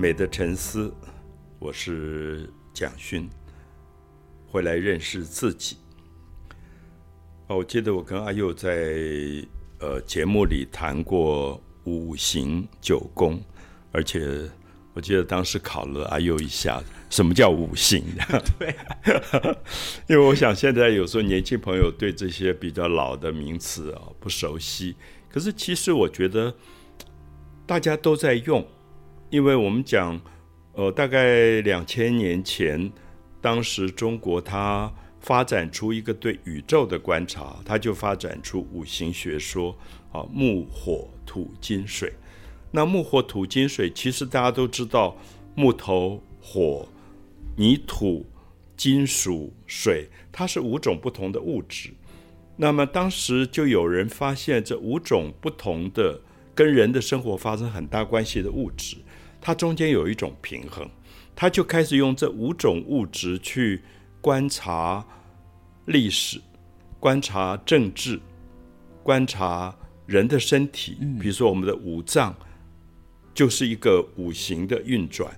美的沉思，我是蒋勋，回来认识自己。哦，我记得我跟阿佑在呃节目里谈过五行九宫，而且我记得当时考了阿佑一下，什么叫五行？对，因为我想现在有时候年轻朋友对这些比较老的名词啊不熟悉，可是其实我觉得大家都在用。因为我们讲，呃，大概两千年前，当时中国它发展出一个对宇宙的观察，它就发展出五行学说啊，木、火、土、金、水。那木、火、土、金、水，其实大家都知道，木头、火、泥土、金属、水，它是五种不同的物质。那么当时就有人发现，这五种不同的跟人的生活发生很大关系的物质。它中间有一种平衡，他就开始用这五种物质去观察历史、观察政治、观察人的身体。比如说，我们的五脏就是一个五行的运转。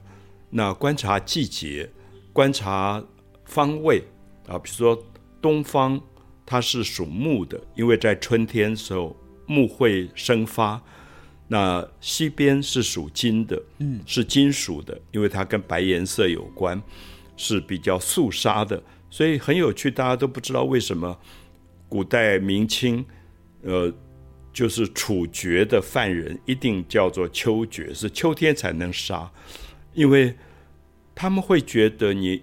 那观察季节，观察方位啊，比如说东方它是属木的，因为在春天的时候木会生发。那西边是属金的，嗯，是金属的，因为它跟白颜色有关，是比较肃杀的，所以很有趣。大家都不知道为什么古代明清，呃，就是处决的犯人一定叫做秋决，是秋天才能杀，因为他们会觉得你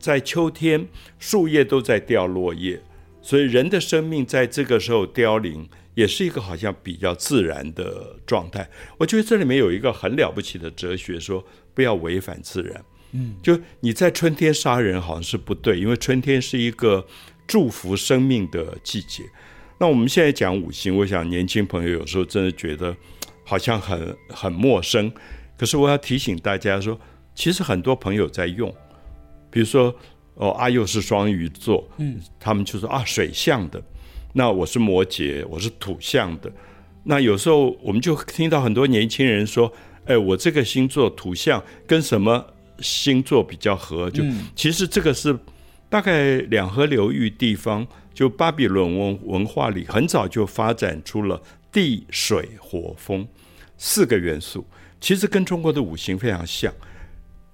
在秋天树叶都在掉落叶，所以人的生命在这个时候凋零。也是一个好像比较自然的状态。我觉得这里面有一个很了不起的哲学，说不要违反自然。嗯，就你在春天杀人好像是不对，因为春天是一个祝福生命的季节。那我们现在讲五行，我想年轻朋友有时候真的觉得好像很很陌生。可是我要提醒大家说，其实很多朋友在用，比如说哦，阿佑是双鱼座，嗯，他们就说啊，水象的。那我是摩羯，我是土象的。那有时候我们就听到很多年轻人说：“哎，我这个星座土象跟什么星座比较合？”就其实这个是大概两河流域地方，就巴比伦文文化里很早就发展出了地、水、火、风四个元素，其实跟中国的五行非常像。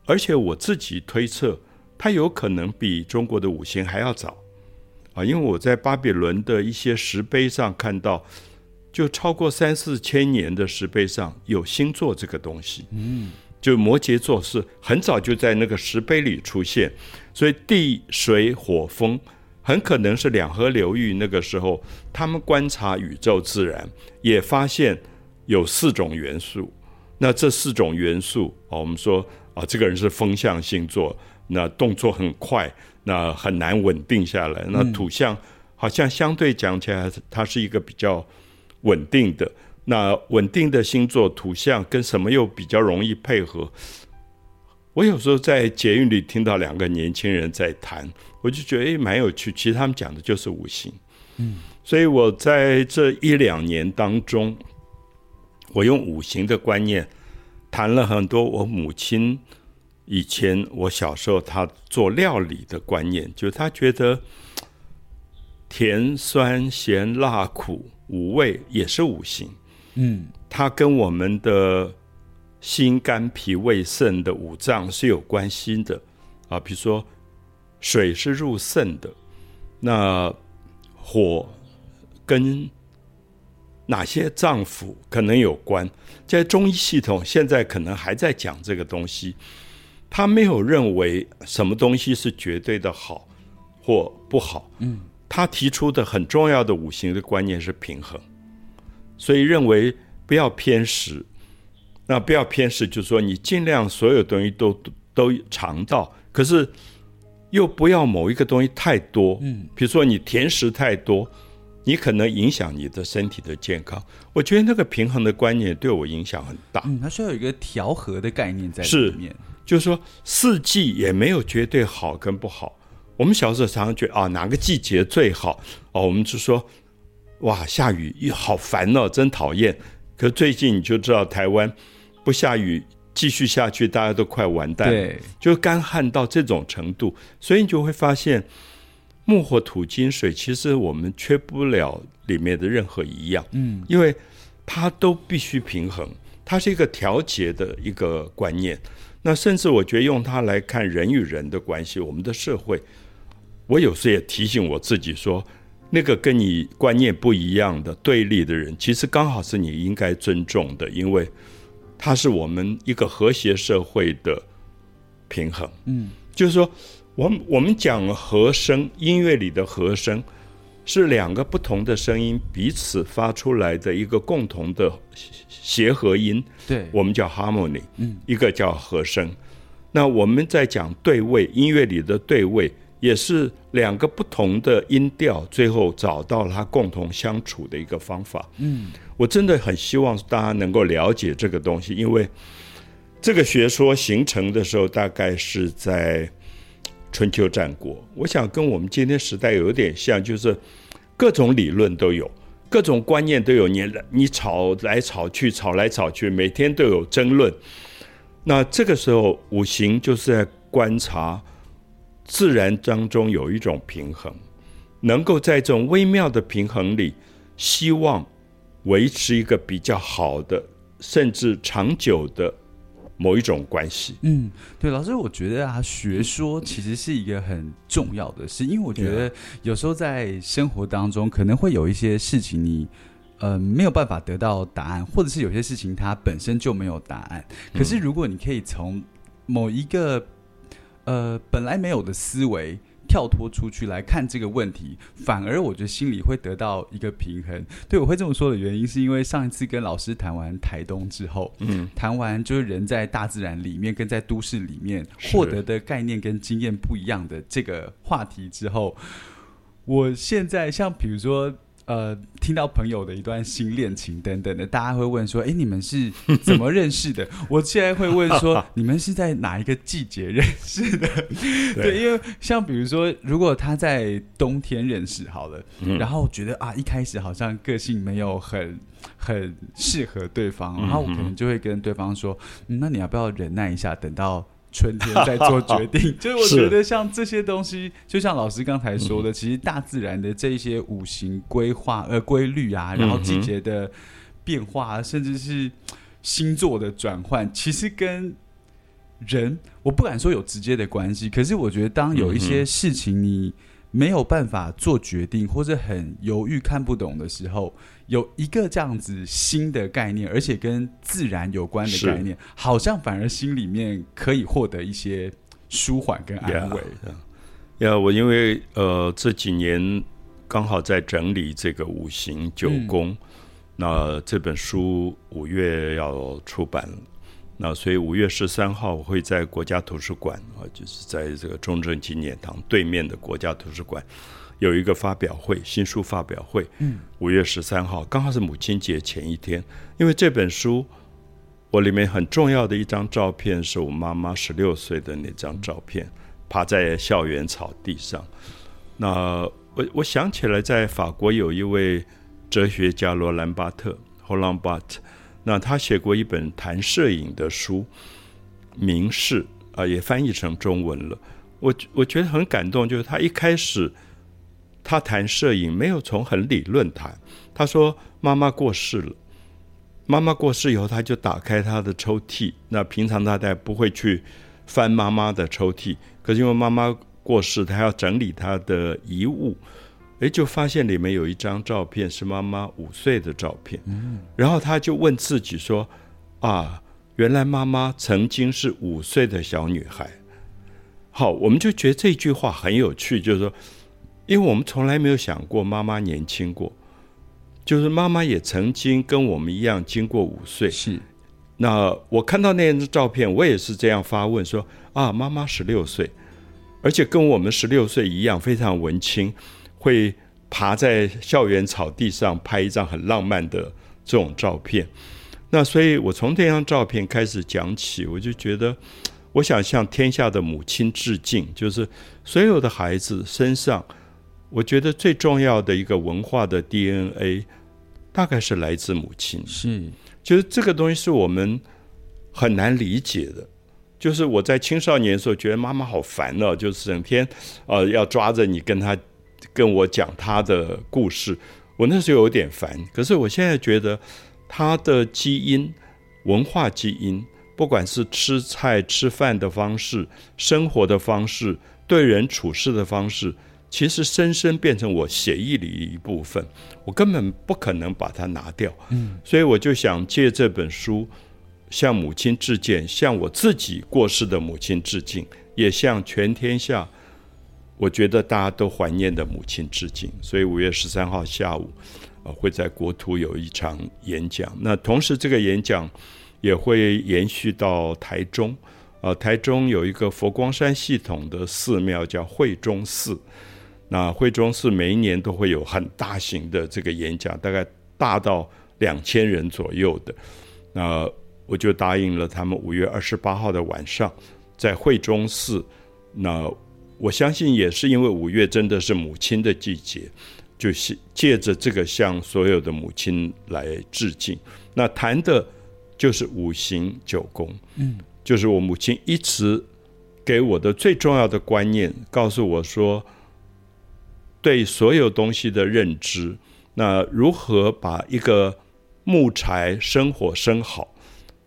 而且我自己推测，它有可能比中国的五行还要早。啊，因为我在巴比伦的一些石碑上看到，就超过三四千年的石碑上有星座这个东西。嗯，就摩羯座是很早就在那个石碑里出现，所以地水火风很可能是两河流域那个时候，他们观察宇宙自然也发现有四种元素。那这四种元素啊，我们说啊，这个人是风象星座，那动作很快。那很难稳定下来。那土象好像相对讲起来，它是一个比较稳定的。那稳定的星座土象跟什么又比较容易配合？我有时候在捷运里听到两个年轻人在谈，我就觉得诶蛮有趣。其实他们讲的就是五行。嗯，所以我在这一两年当中，我用五行的观念谈了很多我母亲。以前我小时候，他做料理的观念，就是他觉得甜、酸、咸、辣、苦五味也是五行。嗯，它跟我们的心、肝、脾、胃、肾的五脏是有关系的啊。比如说，水是入肾的，那火跟哪些脏腑可能有关？在中医系统，现在可能还在讲这个东西。他没有认为什么东西是绝对的好或不好。嗯，他提出的很重要的五行的观念是平衡，所以认为不要偏食。那不要偏食，就是说你尽量所有东西都都尝到，可是又不要某一个东西太多。嗯，比如说你甜食太多，你可能影响你的身体的健康。我觉得那个平衡的观念对我影响很大。嗯，它需要有一个调和的概念在里面。就是说，四季也没有绝对好跟不好。我们小时候常常觉得啊，哪个季节最好哦？我们就说，哇，下雨好烦哦，真讨厌。可最近你就知道，台湾不下雨继续下去，大家都快完蛋，对，就干旱到这种程度，所以你就会发现木火土金水，其实我们缺不了里面的任何一样，嗯，因为它都必须平衡，它是一个调节的一个观念。那甚至我觉得用它来看人与人的关系，我们的社会，我有时也提醒我自己说，那个跟你观念不一样的对立的人，其实刚好是你应该尊重的，因为他是我们一个和谐社会的平衡。嗯，就是说，我们我们讲和声，音乐里的和声是两个不同的声音彼此发出来的一个共同的协和音。对，我们叫 harmony，嗯，一个叫和声。那我们在讲对位，音乐里的对位也是两个不同的音调，最后找到它共同相处的一个方法。嗯，我真的很希望大家能够了解这个东西，因为这个学说形成的时候，大概是在春秋战国。我想跟我们今天时代有点像，就是各种理论都有。各种观念都有，你你吵来吵去，吵来吵去，每天都有争论。那这个时候，五行就是在观察自然当中有一种平衡，能够在这种微妙的平衡里，希望维持一个比较好的，甚至长久的某一种关系。嗯，对，老师，我觉得啊，学说其实是一个很重要的事，因为我觉得有时候在生活当中可能会有一些事情你。呃，没有办法得到答案，或者是有些事情它本身就没有答案。可是如果你可以从某一个呃本来没有的思维跳脱出去来看这个问题，反而我觉得心里会得到一个平衡。对我会这么说的原因，是因为上一次跟老师谈完台东之后，嗯，谈完就是人在大自然里面跟在都市里面获得的概念跟经验不一样的这个话题之后，我现在像比如说。呃，听到朋友的一段新恋情等等的，大家会问说：“哎，你们是怎么认识的？” 我现在会问说：“你们是在哪一个季节认识的？”对，因为像比如说，如果他在冬天认识好了，然后觉得啊，一开始好像个性没有很很适合对方，然后我可能就会跟对方说：“那你要不要忍耐一下，等到？”春天在做决 定，就是我觉得像这些东西，就像老师刚才说的，其实大自然的这些五行规划呃规律啊，然后季节的变化，甚至是星座的转换，其实跟人我不敢说有直接的关系，可是我觉得当有一些事情你。没有办法做决定，或者很犹豫、看不懂的时候，有一个这样子新的概念，而且跟自然有关的概念，好像反而心里面可以获得一些舒缓跟安慰。呀，我因为呃这几年刚好在整理这个五行九宫，那这本书五月要出版了。那所以五月十三号我会在国家图书馆啊，就是在这个中正纪念堂对面的国家图书馆有一个发表会，新书发表会。嗯，五月十三号刚好是母亲节前一天，因为这本书我里面很重要的一张照片是我妈妈十六岁的那张照片，趴在校园草地上。那我我想起来，在法国有一位哲学家罗兰巴特 （Roland Barthes）。那他写过一本谈摄影的书，《名士》啊，也翻译成中文了。我我觉得很感动，就是他一开始他谈摄影没有从很理论谈。他说妈妈过世了，妈妈过世以后，他就打开他的抽屉。那平常他在不会去翻妈妈的抽屉，可是因为妈妈过世，他要整理他的遗物。哎，就发现里面有一张照片是妈妈五岁的照片，然后他就问自己说：“啊，原来妈妈曾经是五岁的小女孩。”好，我们就觉得这句话很有趣，就是说，因为我们从来没有想过妈妈年轻过，就是妈妈也曾经跟我们一样经过五岁。是，那我看到那张照片，我也是这样发问说：“啊，妈妈十六岁，而且跟我们十六岁一样，非常文青。”会爬在校园草地上拍一张很浪漫的这种照片，那所以我从这张照片开始讲起，我就觉得，我想向天下的母亲致敬，就是所有的孩子身上，我觉得最重要的一个文化的 DNA，大概是来自母亲，是，就是这个东西是我们很难理解的。就是我在青少年的时候，觉得妈妈好烦哦，就是整天呃要抓着你跟她跟我讲她的故事，我那时候有点烦。可是我现在觉得她的基因、文化基因，不管是吃菜吃饭的方式、生活的方式、对人处事的方式，其实深深变成我血液里一部分，我根本不可能把它拿掉。嗯，所以我就想借这本书。向母亲致敬，向我自己过世的母亲致敬，也向全天下我觉得大家都怀念的母亲致敬。所以五月十三号下午，呃，会在国图有一场演讲。那同时，这个演讲也会延续到台中。呃，台中有一个佛光山系统的寺庙叫慧中寺。那惠中寺每一年都会有很大型的这个演讲，大概大到两千人左右的。那我就答应了他们，五月二十八号的晚上，在惠中寺。那我相信也是因为五月真的是母亲的季节，就是借着这个向所有的母亲来致敬。那谈的就是五行九宫，嗯，就是我母亲一直给我的最重要的观念，告诉我说，对所有东西的认知，那如何把一个木材生火生好。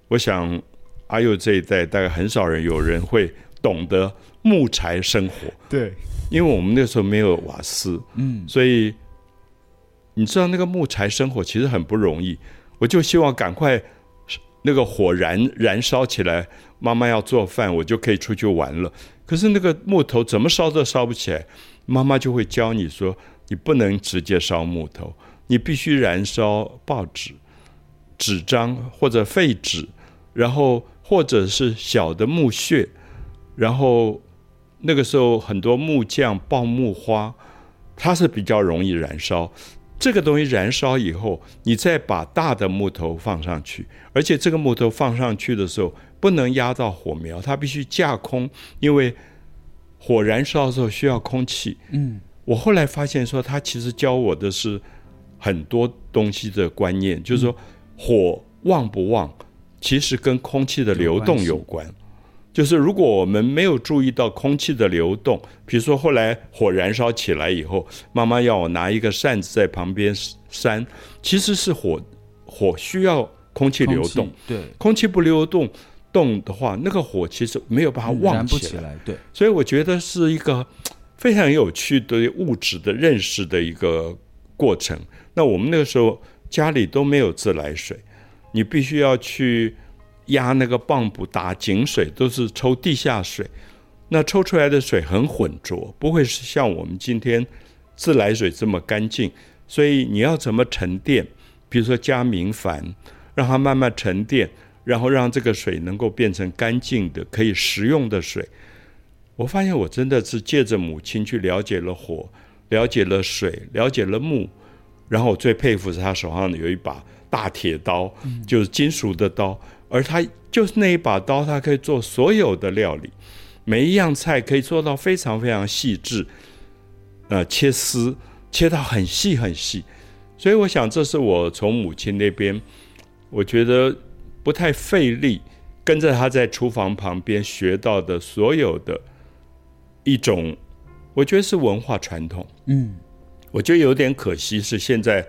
我想，阿佑这一代大概很少人有人会懂得木材生火。对，因为我们那时候没有瓦斯，嗯，所以你知道那个木材生火其实很不容易。我就希望赶快那个火燃燃烧起来，妈妈要做饭，我就可以出去玩了。可是那个木头怎么烧都烧不起来，妈妈就会教你说，你不能直接烧木头，你必须燃烧报纸、纸张或者废纸。然后或者是小的木屑，然后那个时候很多木匠爆木花，它是比较容易燃烧。这个东西燃烧以后，你再把大的木头放上去，而且这个木头放上去的时候不能压到火苗，它必须架空，因为火燃烧的时候需要空气。嗯，我后来发现说，他其实教我的是很多东西的观念，就是说火旺不旺。其实跟空气的流动有关，就是如果我们没有注意到空气的流动，比如说后来火燃烧起来以后，妈妈要我拿一个扇子在旁边扇，其实是火火需要空气流动，对，空气不流动动的话，那个火其实没有办法旺起来，对，所以我觉得是一个非常有趣的物质的认识的一个过程。那我们那个时候家里都没有自来水。你必须要去压那个泵补打井水，都是抽地下水，那抽出来的水很浑浊，不会是像我们今天自来水这么干净。所以你要怎么沉淀？比如说加明矾，让它慢慢沉淀，然后让这个水能够变成干净的、可以食用的水。我发现我真的是借着母亲去了解了火，了解了水，了解了木，然后我最佩服是他手上有一把。大铁刀就是金属的刀，而他就是那一把刀，他可以做所有的料理，每一样菜可以做到非常非常细致，呃，切丝切到很细很细，所以我想这是我从母亲那边，我觉得不太费力，跟着他在厨房旁边学到的所有的一种，我觉得是文化传统。嗯，我觉得有点可惜是现在。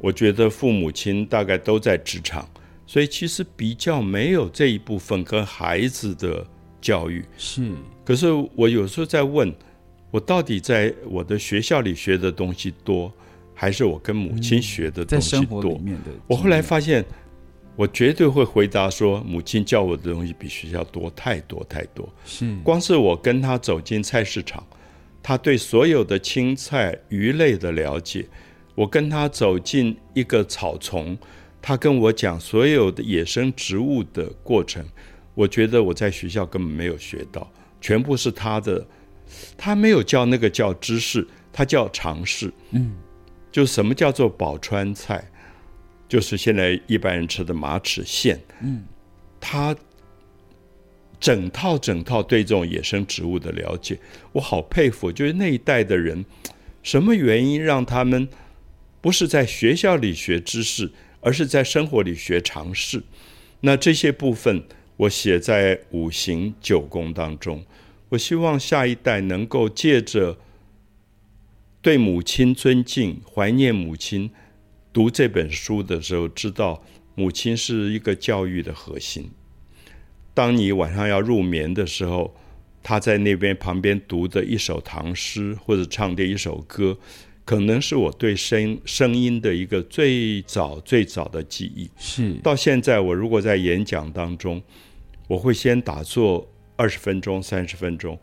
我觉得父母亲大概都在职场，所以其实比较没有这一部分跟孩子的教育。是，可是我有时候在问，我到底在我的学校里学的东西多，还是我跟母亲学的东西多？我后来发现，我绝对会回答说，母亲教我的东西比学校多太多太多。是，光是我跟他走进菜市场，他对所有的青菜、鱼类的了解。我跟他走进一个草丛，他跟我讲所有的野生植物的过程。我觉得我在学校根本没有学到，全部是他的。他没有叫那个叫知识，他叫尝试。嗯，就什么叫做宝川菜，就是现在一般人吃的马齿苋。嗯，他整套整套对这种野生植物的了解，我好佩服。就是那一代的人，什么原因让他们？不是在学校里学知识，而是在生活里学常识。那这些部分我写在五行九宫当中。我希望下一代能够借着对母亲尊敬、怀念母亲，读这本书的时候，知道母亲是一个教育的核心。当你晚上要入眠的时候，他在那边旁边读的一首唐诗，或者唱的一首歌，可能是我对声声音的一个最早最早的记忆。是到现在，我如果在演讲当中，我会先打坐二十分钟、三十分钟。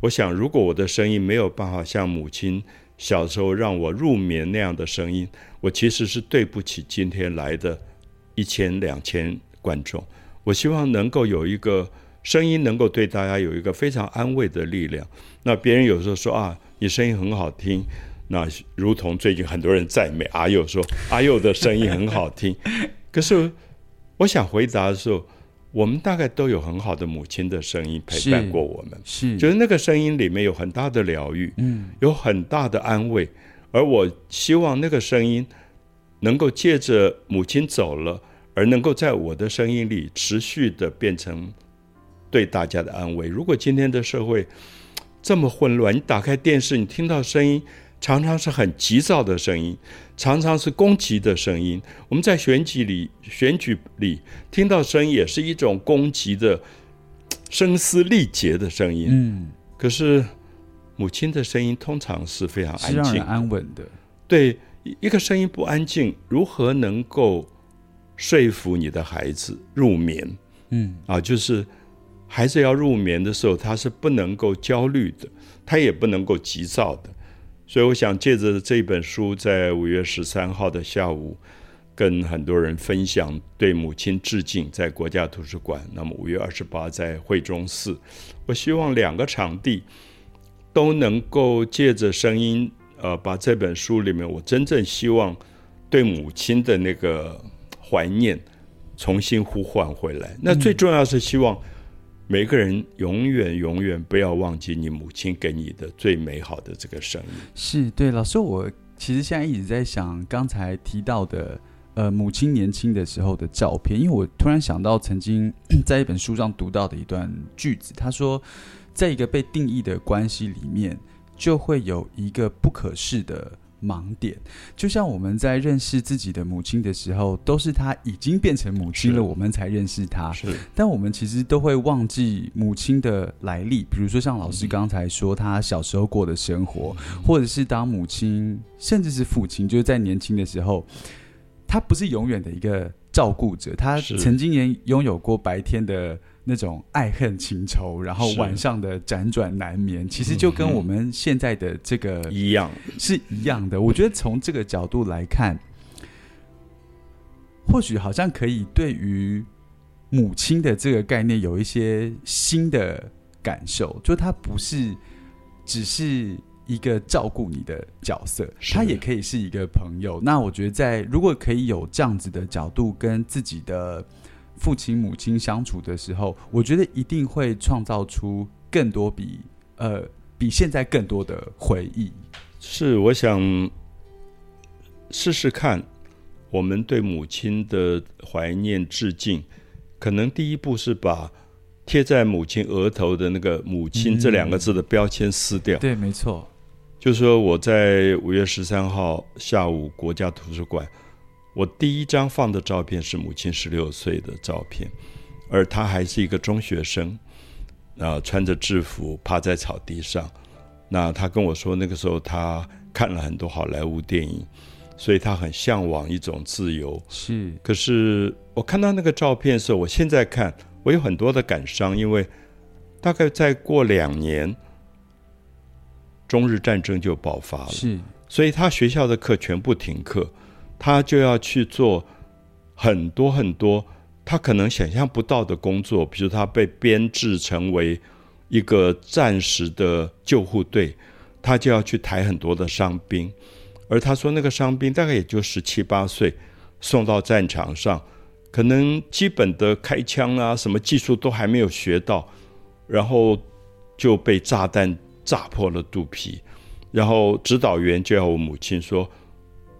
我想，如果我的声音没有办法像母亲小时候让我入眠那样的声音，我其实是对不起今天来的一千两千观众。我希望能够有一个声音，能够对大家有一个非常安慰的力量。那别人有时候说啊，你声音很好听，那如同最近很多人赞美阿佑说阿佑的声音很好听。可是我想回答的时候，我们大概都有很好的母亲的声音陪伴过我们，是，就是那个声音里面有很大的疗愈，嗯，有很大的安慰。而我希望那个声音能够借着母亲走了。而能够在我的声音里持续的变成对大家的安慰。如果今天的社会这么混乱，你打开电视，你听到声音常常是很急躁的声音，常常是攻击的声音。我们在选举里选举里听到声音，也是一种攻击的、声嘶力竭的声音。嗯，可是母亲的声音通常是非常安静、安稳的。对，一个声音不安静，如何能够？说服你的孩子入眠，嗯啊，就是孩子要入眠的时候，他是不能够焦虑的，他也不能够急躁的。所以，我想借着这本书，在五月十三号的下午，跟很多人分享对母亲致敬，在国家图书馆。那么，五月二十八在惠中寺，我希望两个场地都能够借着声音，呃，把这本书里面我真正希望对母亲的那个。怀念，重新呼唤回来。那最重要是希望每个人永远永远不要忘记你母亲给你的最美好的这个声音。是对老师，我其实现在一直在想刚才提到的，呃，母亲年轻的时候的照片，因为我突然想到曾经 在一本书上读到的一段句子，他说，在一个被定义的关系里面，就会有一个不可视的。盲点，就像我们在认识自己的母亲的时候，都是她已经变成母亲了，我们才认识她。是，但我们其实都会忘记母亲的来历。比如说，像老师刚才说，他小时候过的生活，或者是当母亲，甚至是父亲，就是在年轻的时候，他不是永远的一个照顾者，他曾经也拥有过白天的。那种爱恨情仇，然后晚上的辗转难眠，其实就跟我们现在的这个一样，是一样的。我觉得从这个角度来看，或许好像可以对于母亲的这个概念有一些新的感受，就它不是只是一个照顾你的角色，它也可以是一个朋友。那我觉得，在如果可以有这样子的角度跟自己的。父亲母亲相处的时候，我觉得一定会创造出更多比呃比现在更多的回忆。是，我想试试看，我们对母亲的怀念致敬，可能第一步是把贴在母亲额头的那个“母亲”这两个字的标签撕掉。对，没错。就是说，我在五月十三号下午国家图书馆。我第一张放的照片是母亲十六岁的照片，而她还是一个中学生，啊，穿着制服趴在草地上。那她跟我说，那个时候她看了很多好莱坞电影，所以她很向往一种自由。是，可是我看到那个照片的时候，我现在看，我有很多的感伤，因为大概再过两年，中日战争就爆发了。是，所以他学校的课全部停课。他就要去做很多很多他可能想象不到的工作，比如他被编制成为一个暂时的救护队，他就要去抬很多的伤兵，而他说那个伤兵大概也就十七八岁，送到战场上，可能基本的开枪啊什么技术都还没有学到，然后就被炸弹炸破了肚皮，然后指导员就要我母亲说。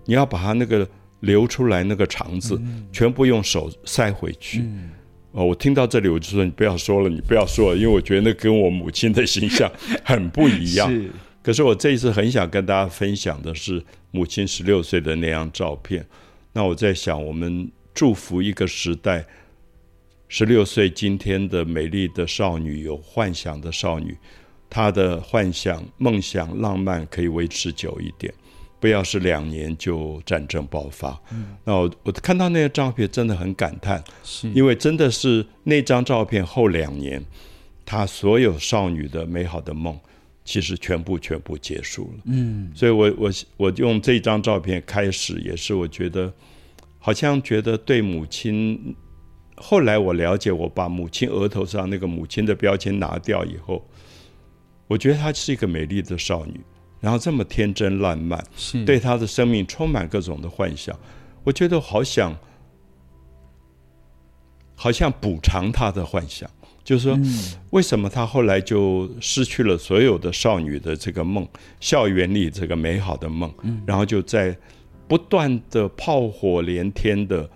你要把它那个流出来那个肠子全部用手塞回去，哦，我听到这里我就说你不要说了，你不要说了，因为我觉得那跟我母亲的形象很不一样。是，可是我这一次很想跟大家分享的是母亲十六岁的那张照片。那我在想，我们祝福一个时代，十六岁今天的美丽的少女，有幻想的少女，她的幻想、梦想、浪漫可以维持久一点。不要是两年就战争爆发。嗯那我我看到那个照片真的很感叹，是因为真的是那张照片后两年，她所有少女的美好的梦，其实全部全部结束了。嗯，所以我我我用这张照片开始，也是我觉得好像觉得对母亲。后来我了解，我把母亲额头上那个母亲的标签拿掉以后，我觉得她是一个美丽的少女。然后这么天真烂漫，对他的生命充满各种的幻想，我觉得好想，好像补偿他的幻想，就是说，为什么他后来就失去了所有的少女的这个梦，校园里这个美好的梦，然后就在不断的炮火连天的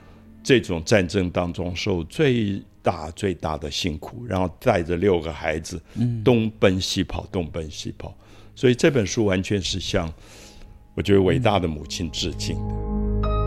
这种战争当中受最大最大的辛苦，然后带着六个孩子，东奔西跑，东奔西跑。所以这本书完全是向我觉得伟大的母亲致敬的。